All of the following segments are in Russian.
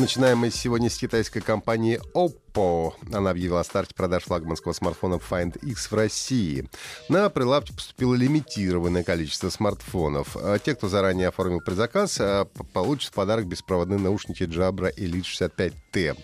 Начинаем мы сегодня с китайской компании Oppo. Она объявила о старте продаж флагманского смартфона Find X в России. На прилавки поступило лимитированное количество смартфонов. А Те, кто заранее оформил предзаказ, а, получат в подарок беспроводные наушники Jabra Elite 65T.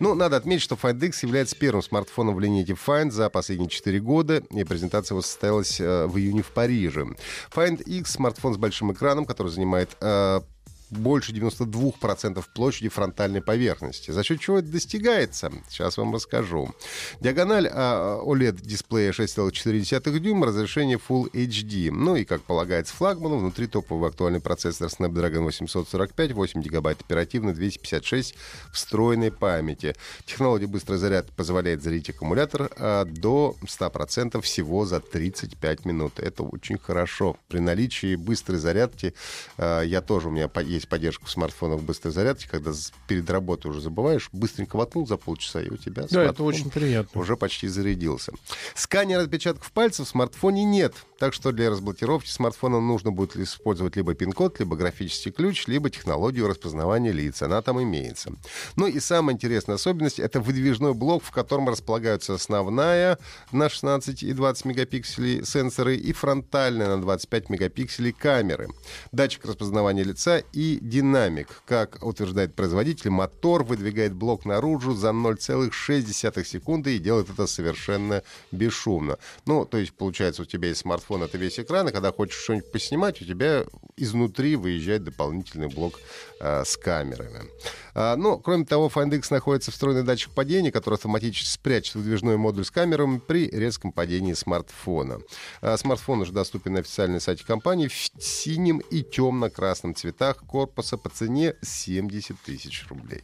Ну, надо отметить, что Find X является первым смартфоном в линейке Find за последние 4 года, и презентация его состоялась э, в июне в Париже. Find X — смартфон с большим экраном, который занимает э, больше 92% площади фронтальной поверхности. За счет чего это достигается? Сейчас вам расскажу. Диагональ а, OLED-дисплея 6,4 дюйма, разрешение Full HD. Ну и, как полагается флагману, внутри топовый актуальный процессор Snapdragon 845, 8 гигабайт оперативной, 256 встроенной памяти. Технология быстрый заряд позволяет зарядить аккумулятор а, до 100% всего за 35 минут. Это очень хорошо. При наличии быстрой зарядки, а, я тоже, у меня по- есть поддержка в смартфонах быстрой зарядки, когда перед работой уже забываешь, быстренько воткнул за полчаса, и у тебя Да, это очень приятно. уже почти зарядился. Сканера отпечатков пальцев в смартфоне нет, так что для разблокировки смартфона нужно будет использовать либо пин-код, либо графический ключ, либо технологию распознавания лиц. Она там имеется. Ну и самая интересная особенность — это выдвижной блок, в котором располагаются основная на 16 и 20 мегапикселей сенсоры и фронтальная на 25 мегапикселей камеры. Датчик распознавания лица и динамик. Как утверждает производитель, мотор выдвигает блок наружу за 0,6 секунды и делает это совершенно бесшумно. Ну, то есть, получается, у тебя есть смартфон, это весь экран, и когда хочешь что-нибудь поснимать, у тебя изнутри выезжает дополнительный блок э, с камерами. А, ну, кроме того, Find X находится встроенный датчик падения, который автоматически спрячет выдвижной модуль с камерами при резком падении смартфона. А, смартфон уже доступен на официальном сайте компании в синем и темно-красном цветах корпуса по цене 70 тысяч рублей.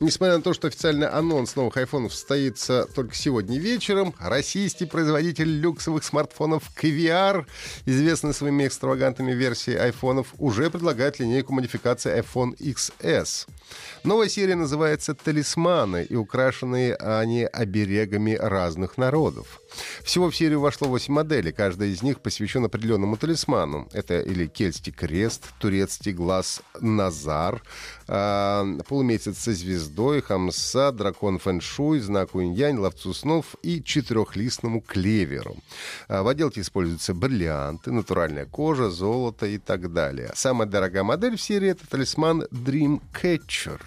Несмотря на то, что официальный анонс новых айфонов состоится только сегодня вечером, российский производитель люксовых смартфонов KVR, известный своими экстравагантными версиями айфонов, уже предлагает линейку модификации iPhone XS. Новая серия называется «Талисманы», и украшены они оберегами разных народов. Всего в серию вошло 8 моделей, каждая из них посвящена определенному талисману. Это или кельтский крест, турецкий глаз Назар, а, полумесяц со звездой, хамса, дракон фэншуй, знак инь ловцу снов и четырехлистному клеверу. А, В отделке используются бриллианты, натуральная кожа, золото и так далее. Самая дорогая модель в серии — это талисман Dreamcatcher.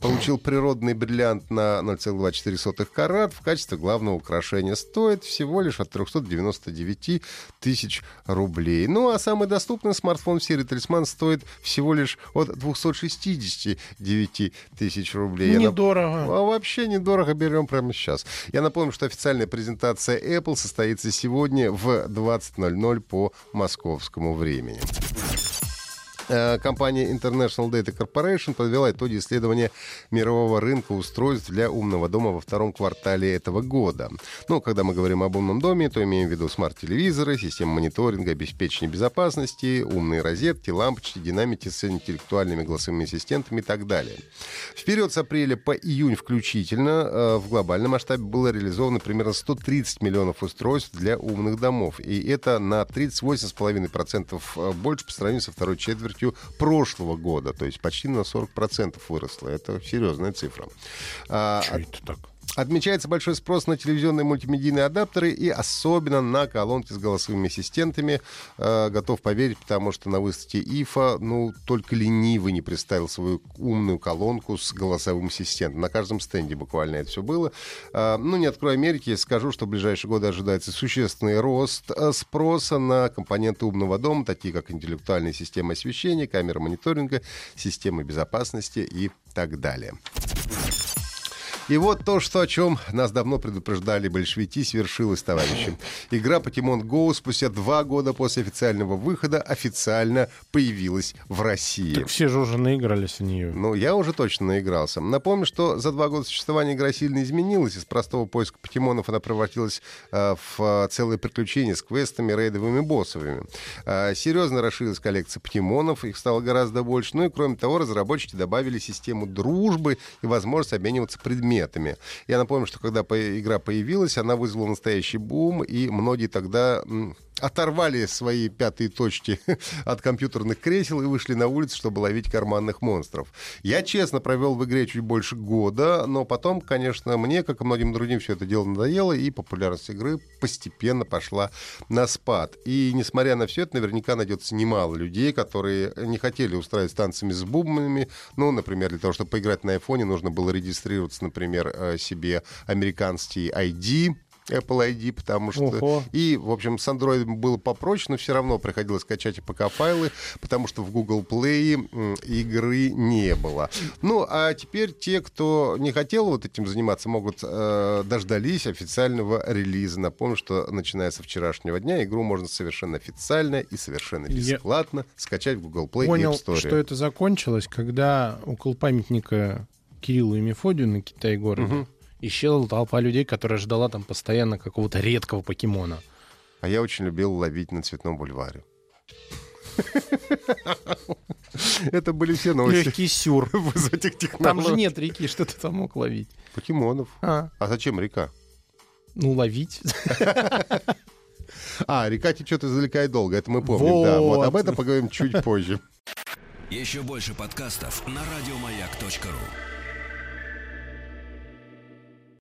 Получил природный бриллиант на 0,24 карат. В качестве главного украшения стоит всего лишь от 399 тысяч рублей. Ну, а самый доступный смартфон в серии «Талисман» стоит всего лишь от 269 тысяч рублей. Я нап- Недорого. а вообще недорого берем прямо сейчас. Я напомню, что официальная презентация Apple состоится сегодня в 20.00 по московскому времени. Э, Компания International Data Corporation подвела итоги исследования мирового рынка устройств для умного дома во втором квартале этого года. Ну, когда мы говорим об умном доме, то имеем в виду смарт-телевизоры, системы мониторинга, обеспечения безопасности, умные розетки, лампочки, динамики с интеллектуальными голосовыми ассистентами и так далее. В период с апреля по июнь включительно э, в глобальном масштабе было реализовано примерно 130 миллионов устройств для умных домов. И это на 38,5% э, больше по сравнению со второй четвертью прошлого года. То есть почти на 40% выросло. Это серьезная цифра. А, Чё это так? Отмечается большой спрос на телевизионные мультимедийные адаптеры и особенно на колонки с голосовыми ассистентами. Э, готов поверить, потому что на выставке ИФА, ну, только ленивый не представил свою умную колонку с голосовым ассистентом. На каждом стенде буквально это все было. Э, ну, не открою Америки, скажу, что в ближайшие годы ожидается существенный рост э, спроса на компоненты умного дома, такие как интеллектуальные системы освещения, камеры мониторинга, системы безопасности и так далее. И вот то, что о чем нас давно предупреждали большевики, свершилось, товарищи. Игра Pokemon Go спустя два года после официального выхода официально появилась в России. Так все же уже наигрались в нее. Ну, я уже точно наигрался. Напомню, что за два года существования игра сильно изменилась. Из простого поиска покемонов она превратилась э, в э, целое приключение с квестами, рейдовыми боссовыми. Э, серьезно расширилась коллекция покемонов, их стало гораздо больше. Ну и, кроме того, разработчики добавили систему дружбы и возможность обмениваться предметами предметами. Я напомню, что когда игра появилась, она вызвала настоящий бум, и многие тогда оторвали свои пятые точки от компьютерных кресел и вышли на улицу, чтобы ловить карманных монстров. Я, честно, провел в игре чуть больше года, но потом, конечно, мне, как и многим другим, все это дело надоело, и популярность игры постепенно пошла на спад. И, несмотря на все это, наверняка найдется немало людей, которые не хотели устраивать танцы с бубнами. Ну, например, для того, чтобы поиграть на айфоне, нужно было регистрироваться, например, э, себе американский ID, Apple ID, потому что... Ого. И, в общем, с Android было попроще, но все равно приходилось скачать APK-файлы, потому что в Google Play игры не было. Ну, а теперь те, кто не хотел вот этим заниматься, могут э, дождались официального релиза. Напомню, что начиная со вчерашнего дня игру можно совершенно официально и совершенно бесплатно Я скачать в Google Play понял, и App Store. что это закончилось, когда около памятника Кириллу и Мефодию на Китай-городе угу исчезла толпа людей, которая ждала там постоянно какого-то редкого покемона. А я очень любил ловить на Цветном бульваре. Это были все новости. Легкий сюр. Там же нет реки, что ты там мог ловить? Покемонов. А, а зачем река? Ну, ловить. А, река течет издалека и долго, это мы помним, вот. да. Вот об этом поговорим чуть позже. Еще больше подкастов на радиомаяк.ру